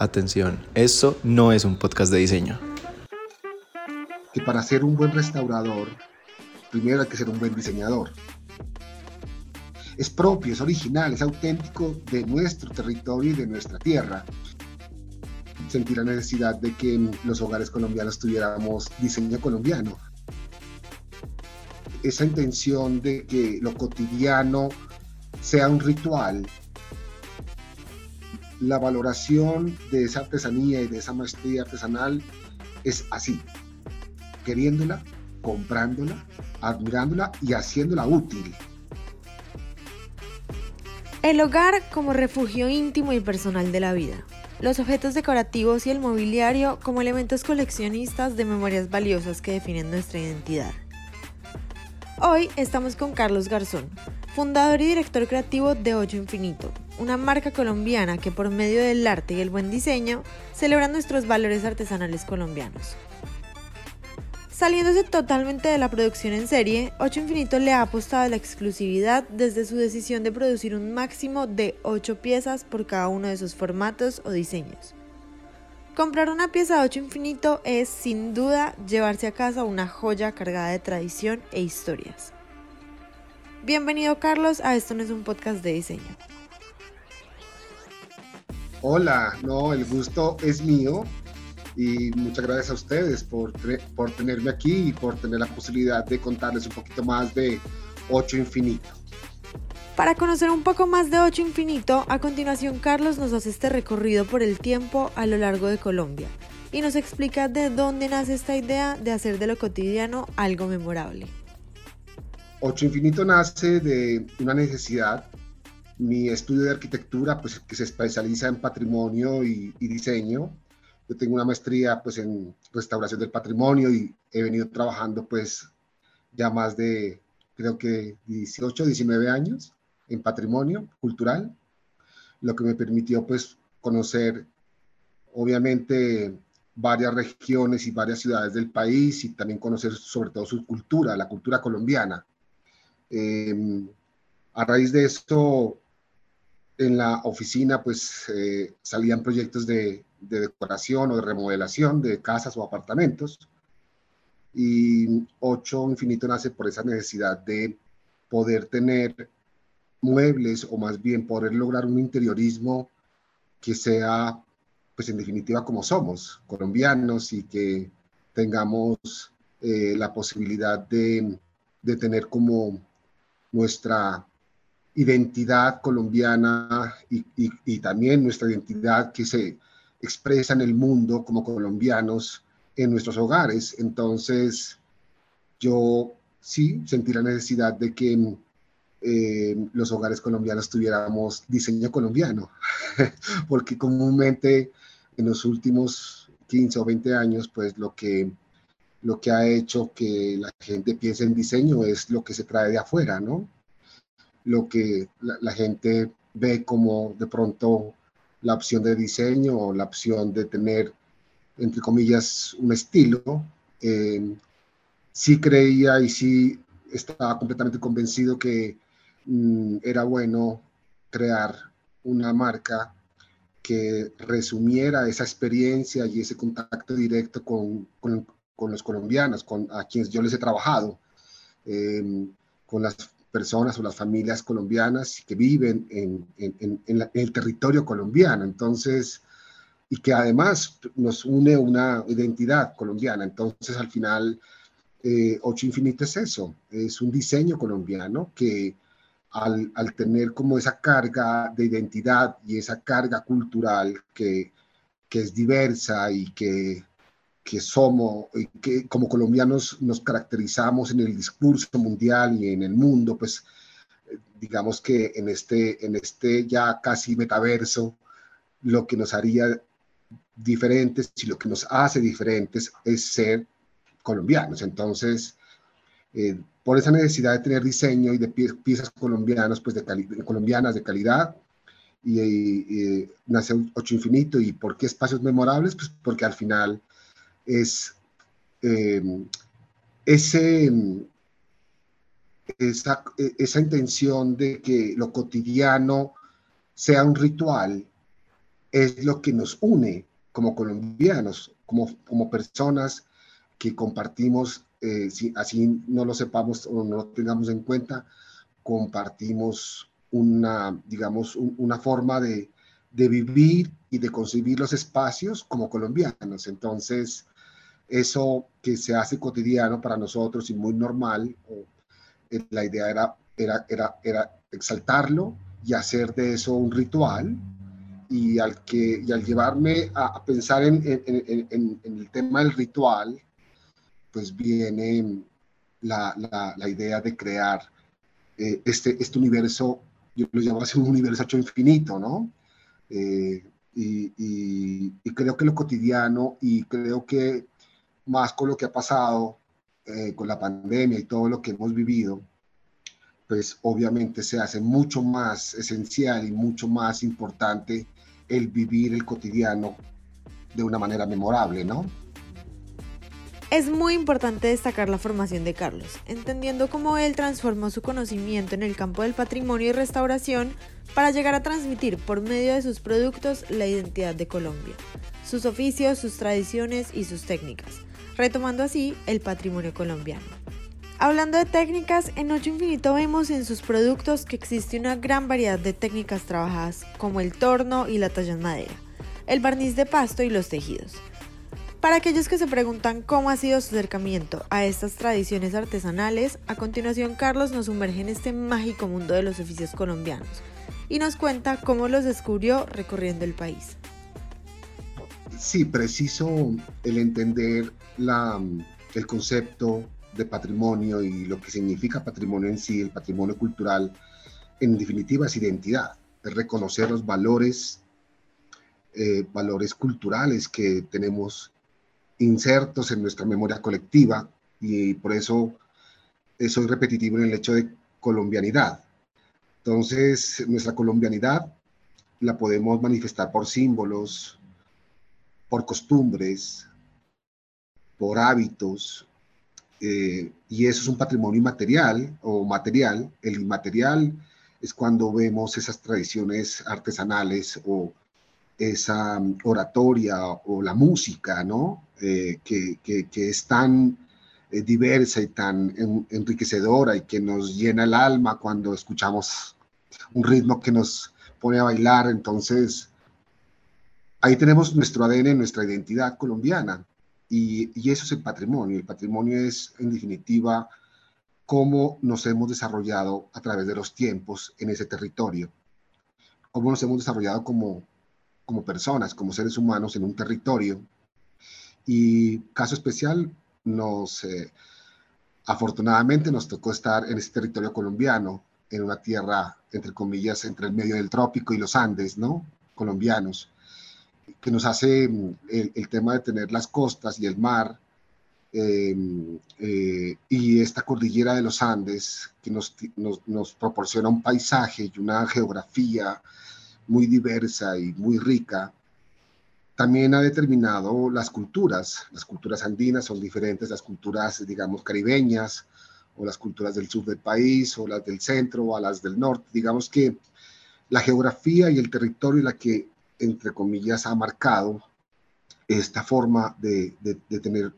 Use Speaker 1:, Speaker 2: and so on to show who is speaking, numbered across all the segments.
Speaker 1: Atención, esto no es un podcast de diseño.
Speaker 2: Que para ser un buen restaurador, primero hay que ser un buen diseñador. Es propio, es original, es auténtico de nuestro territorio y de nuestra tierra. Sentir la necesidad de que en los hogares colombianos tuviéramos diseño colombiano. Esa intención de que lo cotidiano sea un ritual, la valoración de esa artesanía y de esa maestría artesanal es así, queriéndola, comprándola, admirándola y haciéndola útil.
Speaker 3: El hogar como refugio íntimo y personal de la vida. Los objetos decorativos y el mobiliario como elementos coleccionistas de memorias valiosas que definen nuestra identidad. Hoy estamos con Carlos Garzón, fundador y director creativo de Ocho Infinito, una marca colombiana que por medio del arte y el buen diseño celebra nuestros valores artesanales colombianos. Saliéndose totalmente de la producción en serie, Ocho Infinito le ha apostado a la exclusividad desde su decisión de producir un máximo de 8 piezas por cada uno de sus formatos o diseños. Comprar una pieza de 8 Infinito es sin duda llevarse a casa una joya cargada de tradición e historias. Bienvenido Carlos a Esto no es un podcast de diseño.
Speaker 2: Hola, no, el gusto es mío y muchas gracias a ustedes por, por tenerme aquí y por tener la posibilidad de contarles un poquito más de 8 Infinito.
Speaker 3: Para conocer un poco más de 8 Infinito, a continuación Carlos nos hace este recorrido por el tiempo a lo largo de Colombia y nos explica de dónde nace esta idea de hacer de lo cotidiano algo memorable.
Speaker 2: Ocho Infinito nace de una necesidad. Mi estudio de arquitectura, pues que se especializa en patrimonio y, diseño. Yo tengo una maestría pues en restauración del patrimonio y he venido trabajando pues ya más de creo que 18, 19 años en patrimonio cultural, lo que me permitió pues conocer obviamente varias regiones y varias ciudades del país y también conocer sobre todo su cultura, la cultura colombiana. Em, a raíz de esto, en la oficina, pues eh, salían proyectos de, decoración o de remodelación de casas o apartamentos. Y Ocho Infinito nace por esa necesidad de poder tener muebles o más bien poder lograr un interiorismo que sea, pues en definitiva, como somos, colombianos y que tengamos eh, la posibilidad de, de tener como nuestra identidad colombiana y, también nuestra identidad que se expresa en el mundo como colombianos en nuestros hogares. Entonces, yo sí sentí la necesidad de que eh, los hogares colombianos tuviéramos diseño colombiano, porque comúnmente en los últimos 15 o 20 años, pues lo que lo que ha hecho que la gente piense en diseño es lo que se trae de afuera, ¿no? Lo que la, gente ve como de pronto la opción de diseño o la opción de tener, entre comillas, un estilo. Eh, sí creía y sí estaba completamente convencido que mm, era bueno crear una marca que resumiera esa experiencia y ese contacto directo con, con, con los colombianos, con a quienes yo les he trabajado, em, con las personas o las familias colombianas que viven en, en, en, el territorio colombiano. Entonces, y que además nos une una identidad colombiana. Entonces, al final, eh, Ocho Infinito es eso, es un diseño colombiano que al, al, tener como esa carga de identidad y esa carga cultural que, que es diversa y que que somos, que como colombianos nos caracterizamos en el discurso mundial y en el mundo, pues digamos que en este, en este ya casi metaverso, lo que nos haría diferentes y lo que nos hace diferentes es ser colombianos. Entonces, eh, por esa necesidad de tener diseño y de piezas colombianas, pues de colombianas de calidad, y, y, nace Ocho Infinito. ¿Y por qué espacios memorables? Pues porque al final es eh, ese, esa, esa intención de que lo cotidiano sea un ritual es lo que nos une como colombianos, como, como personas que compartimos, eh, si así no lo sepamos o no lo tengamos en cuenta, compartimos una, digamos, una forma de, de vivir y de concebir los espacios como colombianos. Entonces, eso que se hace cotidiano para nosotros y muy normal, eh, la idea era, era, era, era exaltarlo y hacer de eso un ritual. Y al, que, y al llevarme a, pensar en, en, en, el tema del ritual, pues viene la, la, la idea de crear eh, este, este universo, yo lo llamo así un universo hecho infinito, ¿no? Eh, y, y, y, creo que lo cotidiano y creo que más con lo que ha pasado eh, con la pandemia y todo lo que hemos vivido, pues obviamente se hace mucho más esencial y mucho más importante el vivir el cotidiano de una manera memorable, ¿no?
Speaker 3: Es muy importante destacar la formación de Carlos, entendiendo cómo él transformó su conocimiento en el campo del patrimonio y restauración para llegar a transmitir por medio de sus productos la identidad de Colombia, sus oficios, sus tradiciones y sus técnicas, retomando así el patrimonio colombiano. Hablando de técnicas, en Ocho Infinito vemos en sus productos que existe una gran variedad de técnicas trabajadas, como el torno y la talla en madera, el barniz de pasto y los tejidos. Para aquellos que se preguntan cómo ha sido su acercamiento a estas tradiciones artesanales, a continuación Carlos nos sumerge en este mágico mundo de los oficios colombianos y nos cuenta cómo los descubrió recorriendo el país.
Speaker 2: Sí, preciso el entender el concepto de patrimonio y lo que significa patrimonio en sí, el patrimonio cultural, en definitiva es identidad, es reconocer los valores, eh, valores culturales que tenemos insertos en nuestra memoria colectiva y por eso soy repetitivo en el hecho de colombianidad. Entonces, nuestra colombianidad la podemos manifestar por símbolos, por costumbres, por hábitos, eh, y eso es un patrimonio inmaterial o material. El inmaterial es cuando vemos esas tradiciones artesanales o esa oratoria o la música, ¿no? Eh, que, que, es tan eh, diversa y tan enriquecedora y que nos llena el alma cuando escuchamos un ritmo que nos pone a bailar. Entonces, ahí tenemos nuestro ADN, nuestra identidad colombiana. Y, eso es el patrimonio. El patrimonio es, en definitiva, cómo nos hemos desarrollado a través de los tiempos en ese territorio, cómo nos hemos desarrollado como, como personas, como seres humanos en un territorio. Y caso especial, nos, eh, afortunadamente nos tocó estar en ese territorio colombiano, en una tierra, entre comillas, entre el medio del trópico y los Andes, ¿no? Colombianos que nos hace mm, el, tema de tener las costas y el mar em, eh, y esta cordillera de los Andes que nos, nos, proporciona un paisaje y una geografía muy diversa y muy rica, también ha determinado las culturas. Las culturas andinas son diferentes las culturas, digamos, caribeñas o las culturas del sur del país o las del centro o las del norte. Digamos que la geografía y el territorio en la que entre comillas, ha marcado esta forma de, tener,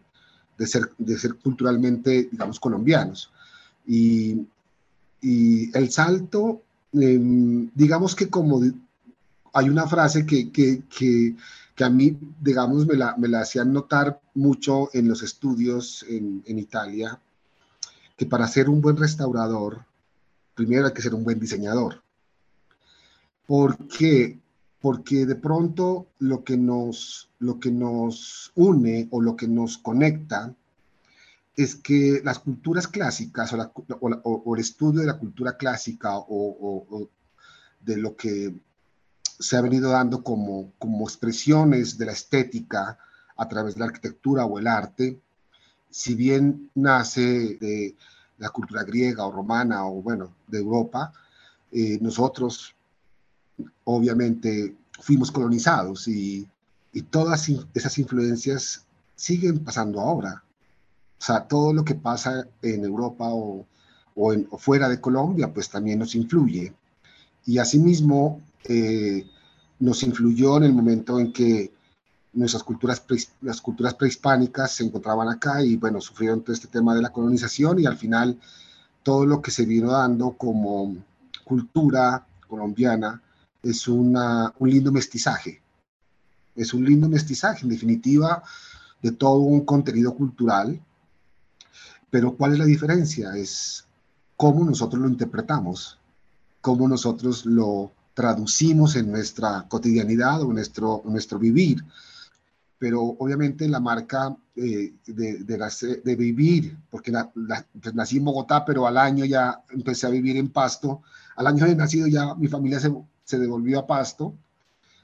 Speaker 2: de ser, de ser culturalmente, digamos, colombianos. Y, el salto, em, digamos que como hay una frase que, que, a mí, digamos, me la, me la, hacían notar mucho en los estudios en, en Italia, que para ser un buen restaurador, primero hay que ser un buen diseñador. Porque porque de pronto lo que nos, lo que nos une o lo que nos conecta es que las culturas clásicas o, el estudio de la cultura clásica o, de lo que se ha venido dando como, como expresiones de la estética a través de la arquitectura o el arte, si bien nace de la cultura griega o romana o bueno, de Europa, eh, nosotros obviamente fuimos colonizados y, todas esas influencias siguen pasando ahora. O sea, todo lo que pasa en Europa o, en, fuera de Colombia, pues también nos influye. Y asimismo, eh, nos influyó en el momento en que nuestras culturas, las culturas prehispánicas se encontraban acá y bueno, sufrieron todo este tema de la colonización y al final todo lo que se vino dando como cultura colombiana es una, un lindo mestizaje. Es un lindo mestizaje, en definitiva, de todo un contenido cultural. Pero ¿cuál es la diferencia? Es cómo nosotros lo interpretamos, cómo nosotros lo traducimos en nuestra cotidianidad o en nuestro, nuestro vivir. Pero obviamente la marca eh, de, de, vivir, porque pues nací en Bogotá, pero al año ya empecé a vivir en Pasto. Al año de nacido ya mi familia se, se devolvió a Pasto.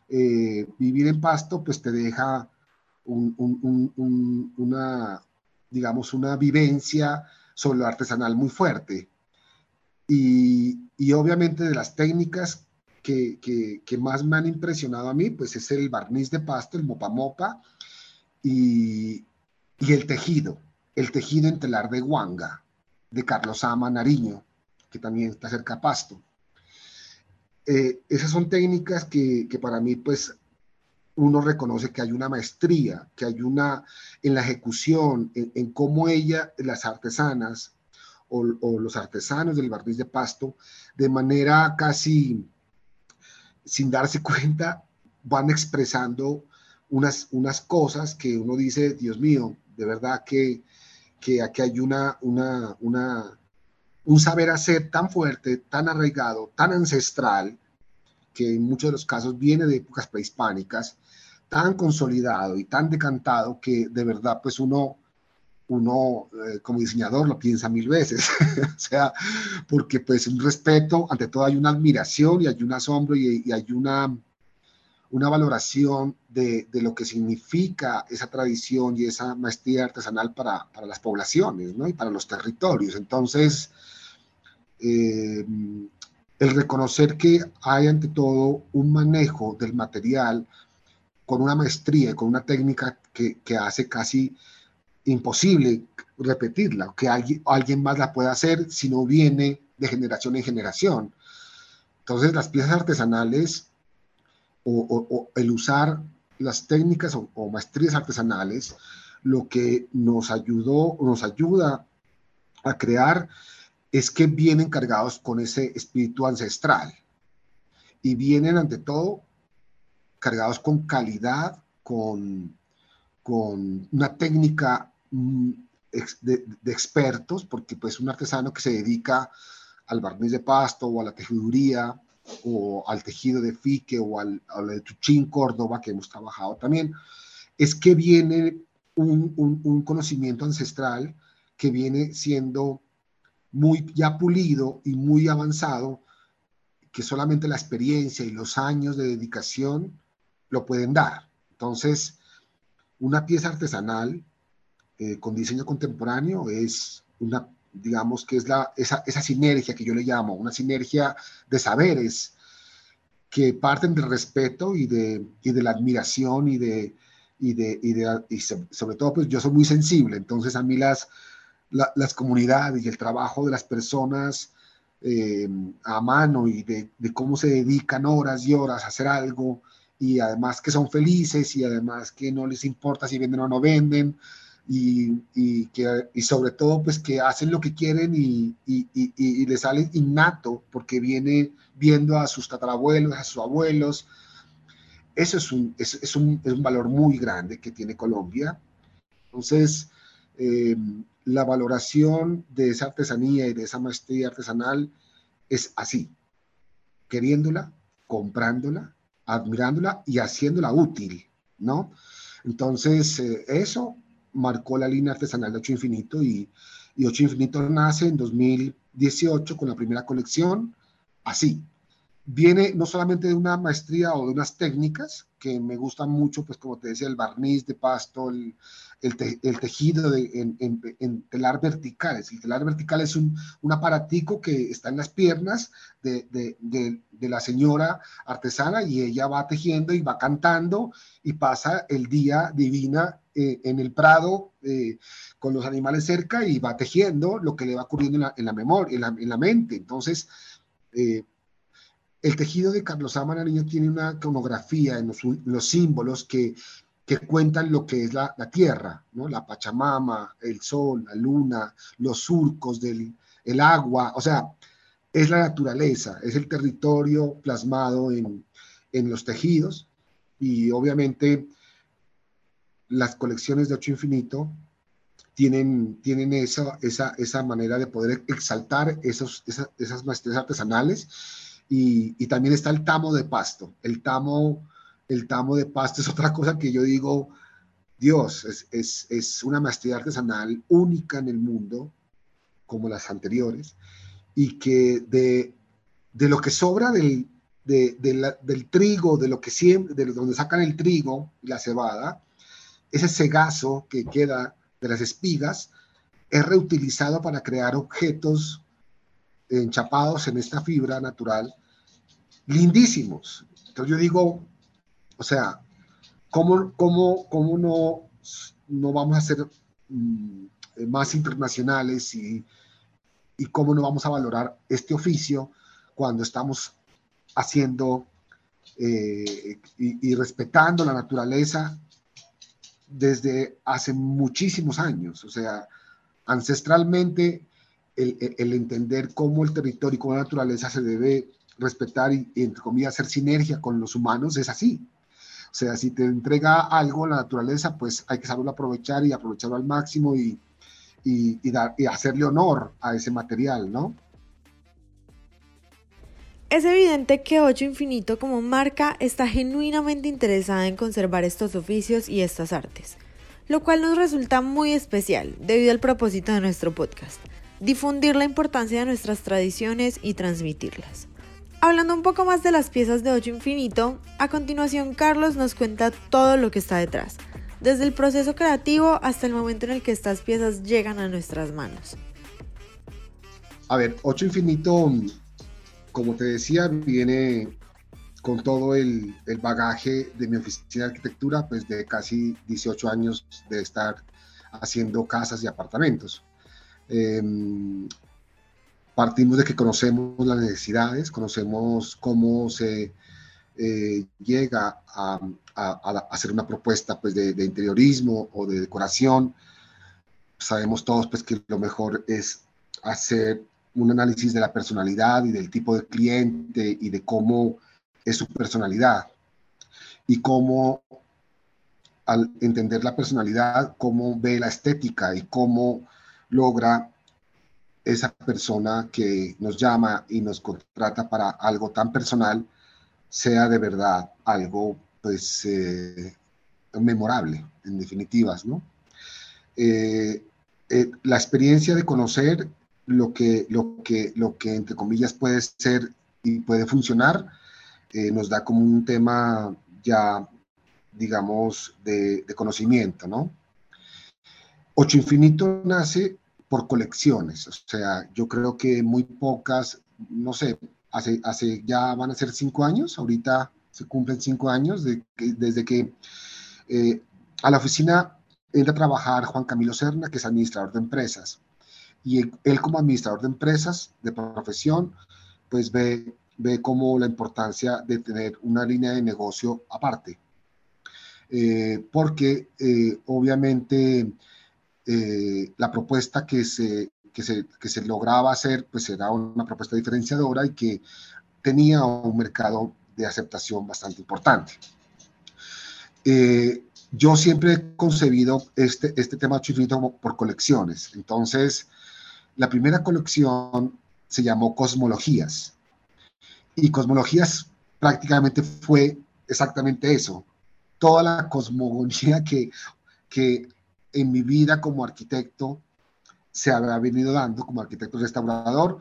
Speaker 2: Eh, vivir en Pasto pues te deja un, un, una, digamos, una vivencia sobre lo artesanal muy fuerte. Y, y obviamente de las técnicas que, que, más me han impresionado a mí, pues es el barniz de pasto, el mopa mopa, y, y el tejido, el tejido en telar de Huanga, de Carlos Ama Nariño, que también está cerca de Pasto. Eh, esas son técnicas que, que, para mí, pues, uno reconoce que hay una maestría, que hay una en la ejecución, en, cómo ella, las artesanas o, o, los artesanos del barniz de pasto, de manera casi sin darse cuenta, van expresando unas, unas cosas que uno dice, Dios mío, de verdad que, que aquí hay una, una, una, un saber hacer tan fuerte, tan arraigado, tan ancestral, que en muchos de los casos viene de épocas prehispánicas, tan consolidado y tan decantado que de verdad pues uno, uno eh, como diseñador lo piensa mil veces, o sea, porque pues un respeto, ante todo hay una admiración y hay un asombro y, y hay una, una valoración de, de, lo que significa esa tradición y esa maestría artesanal para, para las poblaciones ¿no? y para los territorios. Entonces, eh, el reconocer que hay ante todo un manejo del material con una maestría, con una técnica que, hace casi imposible repetirla, que alguien, más la pueda hacer si no viene de generación en generación. Entonces las piezas artesanales o el usar las técnicas o, o, maestrías artesanales, lo que nos ayudó, nos ayuda a crear es que vienen cargados con ese espíritu ancestral y vienen ante todo cargados con calidad, con, con una técnica mm, de, expertos, porque pues un artesano que se dedica al barniz de pasto o a la tejiduría o al tejido de fique o al, al de Tuchín Córdoba que hemos trabajado también, es que viene un, un conocimiento ancestral que viene siendo muy ya pulido y muy avanzado, que solamente la experiencia y los años de dedicación lo pueden dar. Entonces, una pieza artesanal eh, con diseño contemporáneo es una, digamos que es la, esa, esa sinergia que yo le llamo, una sinergia de saberes que parten del respeto y de, y de la admiración y de, y de, y de y sobre todo, pues yo soy muy sensible, entonces a mí las, la, las comunidades y el trabajo de las personas eh, a mano y de, de, cómo se dedican horas y horas a hacer algo y además que son felices y además que no les importa si venden o no venden y, y que, y sobre todo pues que hacen lo que quieren y, y, les sale innato porque viene viendo a sus tatarabuelos, a sus abuelos. Eso es un, es, es un, es un valor muy grande que tiene Colombia. Entonces, eh, la valoración de esa artesanía y de esa maestría artesanal es así, queriéndola, comprándola, admirándola y haciéndola útil, ¿no? Entonces, eh, eso marcó la línea artesanal de Ocho Infinito y, y Ocho Infinito nace en 2018 con la primera colección, así. Viene no solamente de una maestría o de unas técnicas que me gustan mucho, pues como te decía, el barniz de pasto, el, el, te, el tejido de, en, en, en, telar verticales. El telar vertical es un, un aparatico que está en las piernas de, de, la señora artesana y ella va tejiendo y va cantando y pasa el día divina eh, en el prado eh, con los animales cerca y va tejiendo lo que le va ocurriendo en la, en la memoria, en la, en la, mente. Entonces, eh, el tejido de Carlos A. Nariño tiene una iconografía en los, símbolos que, que, cuentan lo que es la, tierra, ¿no? la Pachamama, el sol, la luna, los surcos del el agua, o sea, es la naturaleza, es el territorio plasmado en, en los tejidos y obviamente las colecciones de Ocho Infinito tienen, tienen esa, esa, esa manera de poder exaltar esos, esas, esas maestrías artesanales y, también está el tamo de pasto. El tamo, el tamo de pasto es otra cosa que yo digo, Dios, es, es, una maestría artesanal única en el mundo, como las anteriores, y que de, de lo que sobra del, del trigo, de lo que siempre, de donde sacan el trigo y la cebada, ese cegazo que queda de las espigas es reutilizado para crear objetos enchapados en esta fibra natural, lindísimos. Entonces yo digo, o sea, ¿cómo, cómo, cómo no, no vamos a ser mm, más internacionales y, y cómo no vamos a valorar este oficio cuando estamos haciendo eh, y, y, respetando la naturaleza desde hace muchísimos años. O sea, ancestralmente el, entender cómo el territorio y cómo la naturaleza se debe respetar y, entre comillas, hacer sinergia con los humanos es así. O sea, si te entrega algo la naturaleza, pues hay que saberlo aprovechar y aprovecharlo al máximo y, y, dar, y hacerle honor a ese material, ¿no?
Speaker 3: Es evidente que Ocho Infinito como marca está genuinamente interesada en conservar estos oficios y estas artes, lo cual nos resulta muy especial debido al propósito de nuestro podcast, difundir la importancia de nuestras tradiciones y transmitirlas. Hablando un poco más de las piezas de Ocho Infinito, a continuación Carlos nos cuenta todo lo que está detrás, desde el proceso creativo hasta el momento en el que estas piezas llegan a nuestras manos.
Speaker 2: A ver, Ocho Infinito como te decía, viene con todo el, bagaje de mi oficina de arquitectura, pues de casi 18 años de estar haciendo casas y apartamentos. Em, partimos de que conocemos las necesidades, conocemos cómo se eh, llega a, hacer una propuesta pues, de, de, interiorismo o de decoración. Sabemos todos pues, que lo mejor es hacer un análisis de la personalidad y del tipo de cliente y de cómo es su personalidad y cómo al entender la personalidad, cómo ve la estética y cómo logra esa persona que nos llama y nos contrata para algo tan personal sea de verdad algo pues eh, memorable en definitivas, ¿no? Eh, eh, la experiencia de conocer lo que, lo que, lo que entre comillas puede ser y puede funcionar, nos da como un tema ya, digamos, de, conocimiento, ¿no? Ocho Infinito nace por colecciones, o sea, yo creo que muy pocas, no sé, hace, hace ya van a ser cinco años, ahorita se cumplen cinco años de desde que eh, a la oficina entra a trabajar Juan Camilo Serna, que es administrador de empresas y él como administrador de empresas de profesión, pues ve, ve como la importancia de tener una línea de negocio aparte. Eh, porque eh, obviamente eh, la propuesta que se, que, se, que se lograba hacer pues era una propuesta diferenciadora y que tenía un mercado de aceptación bastante importante. yo siempre he concebido este, este tema chifrito por colecciones, entonces la primera colección se llamó Cosmologías. Y Cosmologías prácticamente fue exactamente eso. Toda la cosmología que, que en mi vida como arquitecto se había venido dando como arquitecto restaurador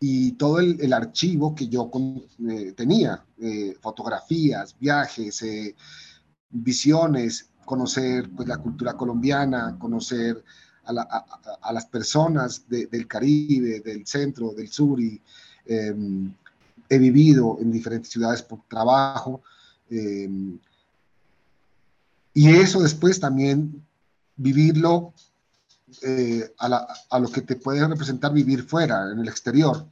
Speaker 2: y todo el, archivo que yo eh, tenía, eh, fotografías, viajes, eh, visiones, conocer pues, la cultura colombiana, conocer a, las personas del Caribe, del centro, del sur y em, he vivido en diferentes ciudades por trabajo. Em, y eso después también vivirlo eh, a, lo que te puede representar vivir fuera, en el exterior.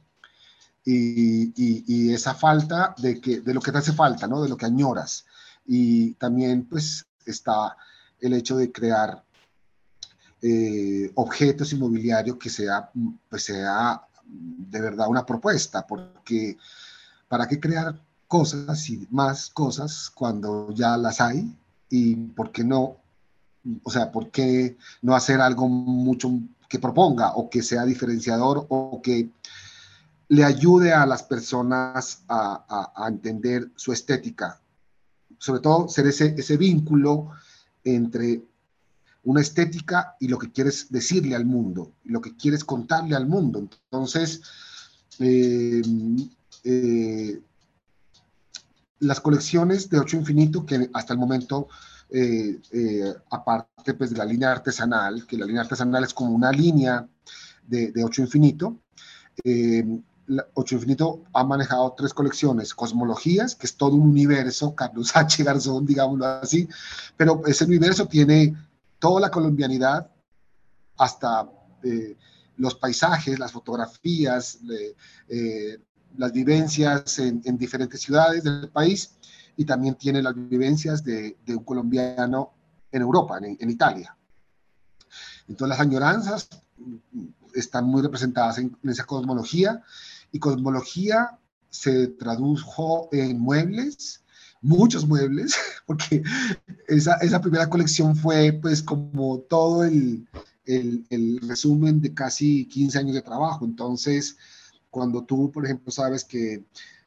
Speaker 2: y, esa falta de, lo que te hace falta, ¿no? De lo que añoras. Y también pues está el hecho de crear eh, objetos inmobiliarios que sea, pues sea de verdad una propuesta, porque ¿para qué crear cosas y más cosas cuando ya las hay? ¿Y por qué no? O sea, ¿por qué no hacer algo mucho que proponga o que sea diferenciador o que le ayude a las personas a, entender su estética. Sobre todo ser ese, ese vínculo entre una estética y lo que quieres decirle al mundo, lo que quieres contarle al mundo. Entonces, eh, eh, las colecciones de Ocho Infinito, que hasta el momento, eh, aparte pues, de la línea artesanal, que la línea artesanal es como una línea de, de Ocho Infinito, Ocho Infinito ha manejado tres colecciones, Cosmologías, que es todo un universo, Carlos H. Garzón, digámoslo así, pero ese universo tiene toda la colombianidad, hasta eh, los paisajes, las fotografías, eh, las vivencias en, diferentes ciudades del país, y también tiene las vivencias de, un colombiano en Europa, en, Italia. Entonces las añoranzas están muy representadas en esa cosmología y cosmología se tradujo en muebles, muchos muebles, porque esa, esa primera colección fue pues como todo el, el, el, resumen de casi 15 años de trabajo. Entonces, cuando tú, por ejemplo, sabes que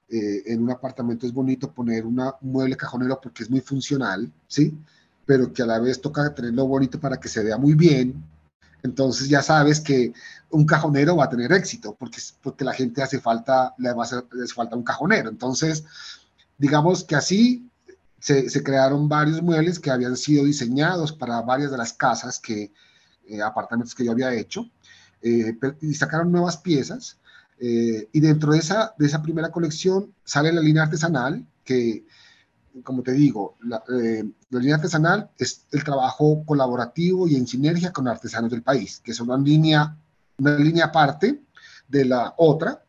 Speaker 2: eh, en un apartamento es bonito poner una, un mueble cajonero porque es muy funcional, ¿sí? Pero que a la vez toca tenerlo bonito para que se vea muy bien, entonces ya sabes que un cajonero va a tener éxito porque, porque la gente hace falta, le va hacer, falta un cajonero. Entonces, digamos que así se, se, crearon varios muebles que habían sido diseñados para varias de las casas que, eh, apartamentos que yo había hecho, eh, y sacaron nuevas piezas. Eh, y dentro de esa, de esa primera colección sale la línea artesanal, que como te digo, eh, la, línea artesanal es el trabajo colaborativo y en sinergia con artesanos del país, que es una línea, una línea aparte de la otra,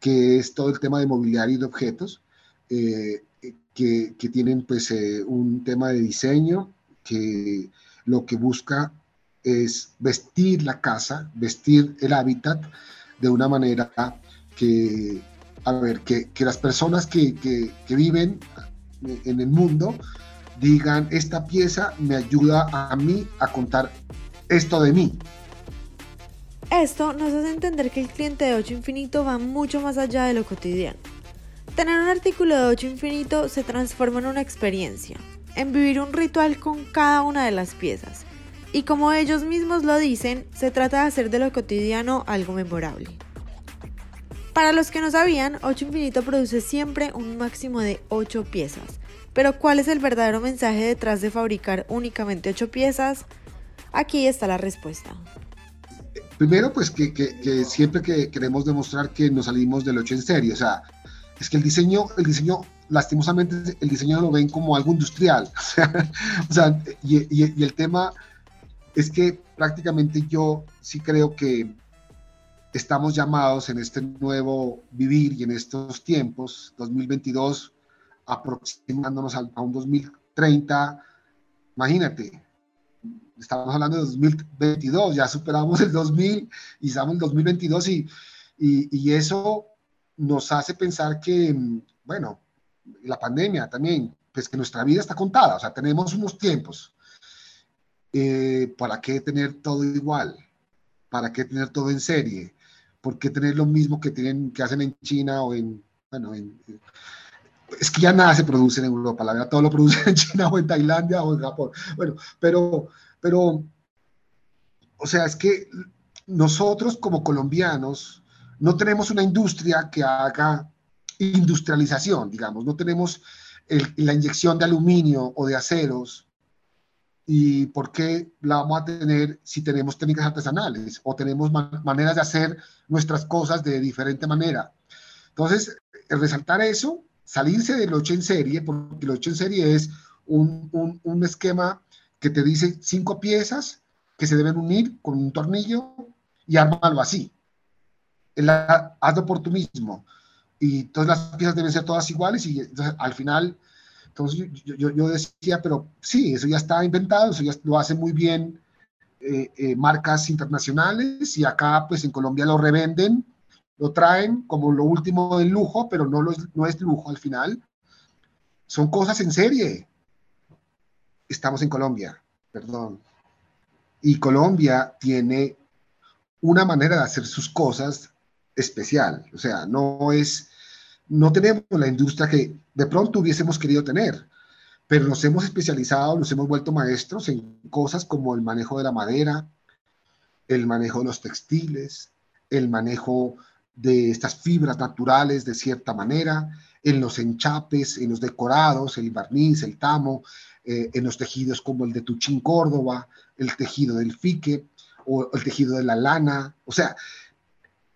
Speaker 2: que es todo el tema de mobiliario y de objetos, eh, que, que, tienen pues eh, un tema de diseño que lo que busca es vestir la casa, vestir el hábitat de una manera que, a ver, que, las personas que, que, que viven en el mundo digan, esta pieza me ayuda a mí a contar esto de mí.
Speaker 3: Esto nos hace entender que el cliente de 8 Infinito va mucho más allá de lo cotidiano. Tener un artículo de 8 Infinito se transforma en una experiencia, en vivir un ritual con cada una de las piezas. Y como ellos mismos lo dicen, se trata de hacer de lo cotidiano algo memorable. Para los que no sabían, 8 Infinito produce siempre un máximo de 8 piezas. Pero ¿cuál es el verdadero mensaje detrás de fabricar únicamente 8 piezas? Aquí está la respuesta.
Speaker 2: Primero, pues que, siempre que queremos demostrar que nos salimos del 8 en serie, o sea, es que el diseño, el diseño, lastimosamente, el diseño lo ven como algo industrial. o sea, y el tema es que prácticamente yo sí creo que estamos llamados en este nuevo vivir y en estos tiempos, 2022, aproximándonos a, un 2030, imagínate, estamos hablando de 2022, ya superamos el 2000 y estamos en el 2022 y, y, eso nos hace pensar que, bueno, la pandemia también, pues que nuestra vida está contada, o sea, tenemos unos tiempos. Eh, ¿Para qué tener todo igual? ¿Para qué tener todo en serie? ¿por qué tener lo mismo que, tienen, que hacen en China o en, bueno, es que ya nada se produce en Europa, la verdad, todo lo producen en China o en Tailandia o en Japón. Bueno, pero, pero, o sea, es que nosotros como colombianos no tenemos una industria que haga industrialización, digamos, no tenemos la inyección de aluminio o de aceros ¿Y por qué la vamos a tener si tenemos técnicas artesanales o tenemos maneras de hacer nuestras cosas de diferente manera? Entonces, resaltar eso, salirse del 8 en serie, porque el 8 en serie es un, un, un esquema que te dice cinco piezas que se deben unir con un tornillo y ármalo así. hazlo por tú mismo. y todas las piezas deben ser todas iguales y al final, entonces yo, yo, decía, pero sí, eso ya está inventado, eso ya lo hace muy bien eh, eh, marcas internacionales y acá pues en Colombia lo revenden, lo traen como lo último del lujo, pero no, lo, no es lujo al final. Son cosas en serie. Estamos en Colombia, perdón. Y Colombia tiene una manera de hacer sus cosas especial. O sea, no es, no tenemos la industria que de pronto hubiésemos querido tener, pero nos hemos especializado, nos hemos vuelto maestros en cosas como el manejo de la madera, el manejo de los textiles, el manejo de estas fibras naturales de cierta manera, en los enchapes, en los decorados, el barniz, el tamo, eh, en los tejidos como el de Tuchín Córdoba, el tejido del fique o el tejido de la lana. O sea,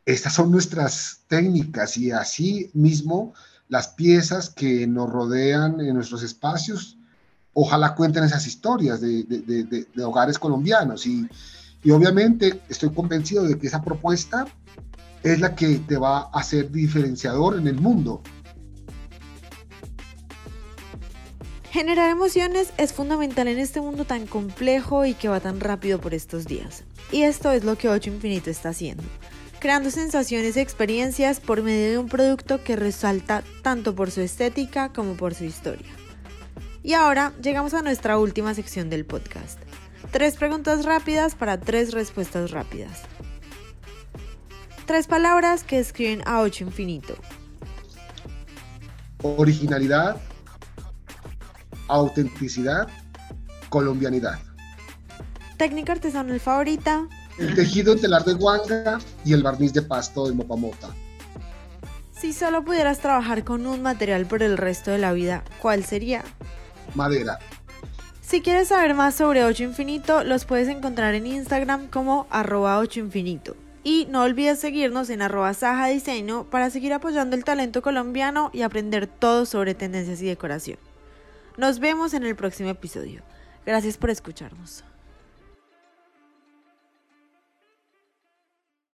Speaker 2: estas son nuestras técnicas y así mismo las piezas que nos rodean en nuestros espacios, ojalá cuenten esas historias de, hogares colombianos. Y, y, obviamente estoy convencido de que esa propuesta es la que te va a hacer diferenciador en el mundo.
Speaker 3: Generar emociones es fundamental en este mundo tan complejo y que va tan rápido por estos días. Y esto es lo que 8 Infinito está haciendo creando sensaciones y experiencias por medio de un producto que resalta tanto por su estética como por su historia. Y ahora llegamos a nuestra última sección del podcast. Tres preguntas rápidas para tres respuestas rápidas. Tres palabras que escriben a 8 infinito.
Speaker 2: Originalidad, autenticidad, colombianidad.
Speaker 3: Técnica artesanal favorita,
Speaker 2: el tejido telar de guanga y el barniz de pasto de mopamota.
Speaker 3: Si solo pudieras trabajar con un material por el resto de la vida, ¿cuál sería?
Speaker 2: Madera.
Speaker 3: Si quieres saber más sobre 8 Infinito, los puedes encontrar en Instagram como arroba 8 Infinito. Y no olvides seguirnos en arroba Saja Diseño para seguir apoyando el talento colombiano y aprender todo sobre tendencias y decoración. Nos vemos en el próximo episodio. Gracias por escucharnos.